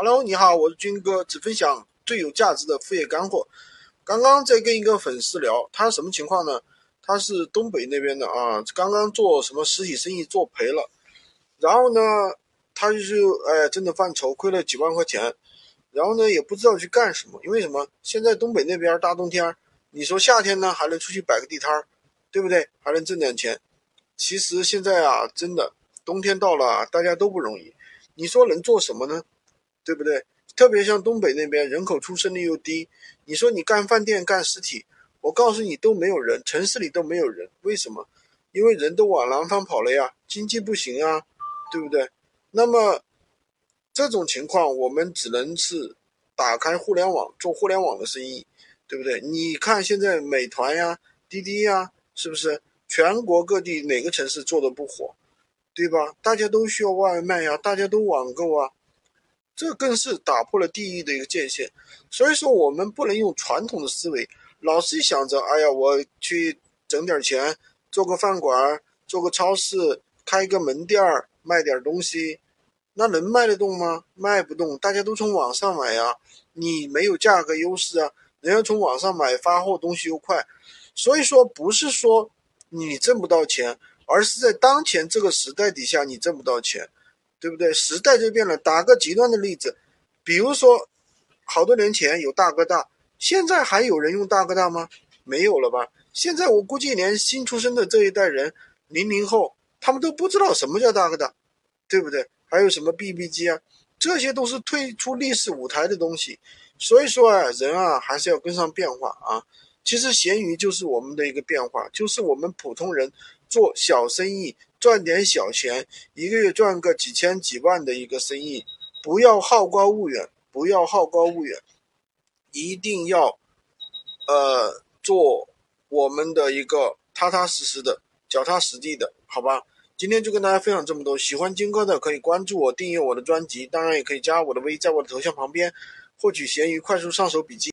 Hello，你好，我是军哥，只分享最有价值的副业干货。刚刚在跟一个粉丝聊，他什么情况呢？他是东北那边的啊，刚刚做什么实体生意做赔了，然后呢，他就是哎，真的犯愁，亏了几万块钱，然后呢，也不知道去干什么，因为什么？现在东北那边大冬天，你说夏天呢还能出去摆个地摊儿，对不对？还能挣点钱。其实现在啊，真的冬天到了，大家都不容易。你说能做什么呢？对不对？特别像东北那边，人口出生率又低，你说你干饭店、干实体，我告诉你都没有人，城市里都没有人。为什么？因为人都往南方跑了呀，经济不行啊，对不对？那么这种情况，我们只能是打开互联网做互联网的生意，对不对？你看现在美团呀、滴滴呀，是不是全国各地哪个城市做的不火，对吧？大家都需要外卖呀，大家都网购啊。这更是打破了地域的一个界限，所以说我们不能用传统的思维，老是想着，哎呀，我去整点钱，做个饭馆，做个超市，开个门店儿，卖点东西，那能卖得动吗？卖不动，大家都从网上买呀，你没有价格优势啊，人家从网上买，发货东西又快，所以说不是说你挣不到钱，而是在当前这个时代底下，你挣不到钱。对不对？时代就变了。打个极端的例子，比如说，好多年前有大哥大，现在还有人用大哥大吗？没有了吧？现在我估计连新出生的这一代人，零零后，他们都不知道什么叫大哥大，对不对？还有什么 BB 机啊？这些都是退出历史舞台的东西。所以说啊，人啊，还是要跟上变化啊。其实闲鱼就是我们的一个变化，就是我们普通人做小生意。赚点小钱，一个月赚个几千几万的一个生意，不要好高骛远，不要好高骛远，一定要，呃，做我们的一个踏踏实实的、脚踏实地的，好吧？今天就跟大家分享这么多，喜欢金哥的可以关注我、订阅我的专辑，当然也可以加我的微，在我的头像旁边获取闲鱼快速上手笔记。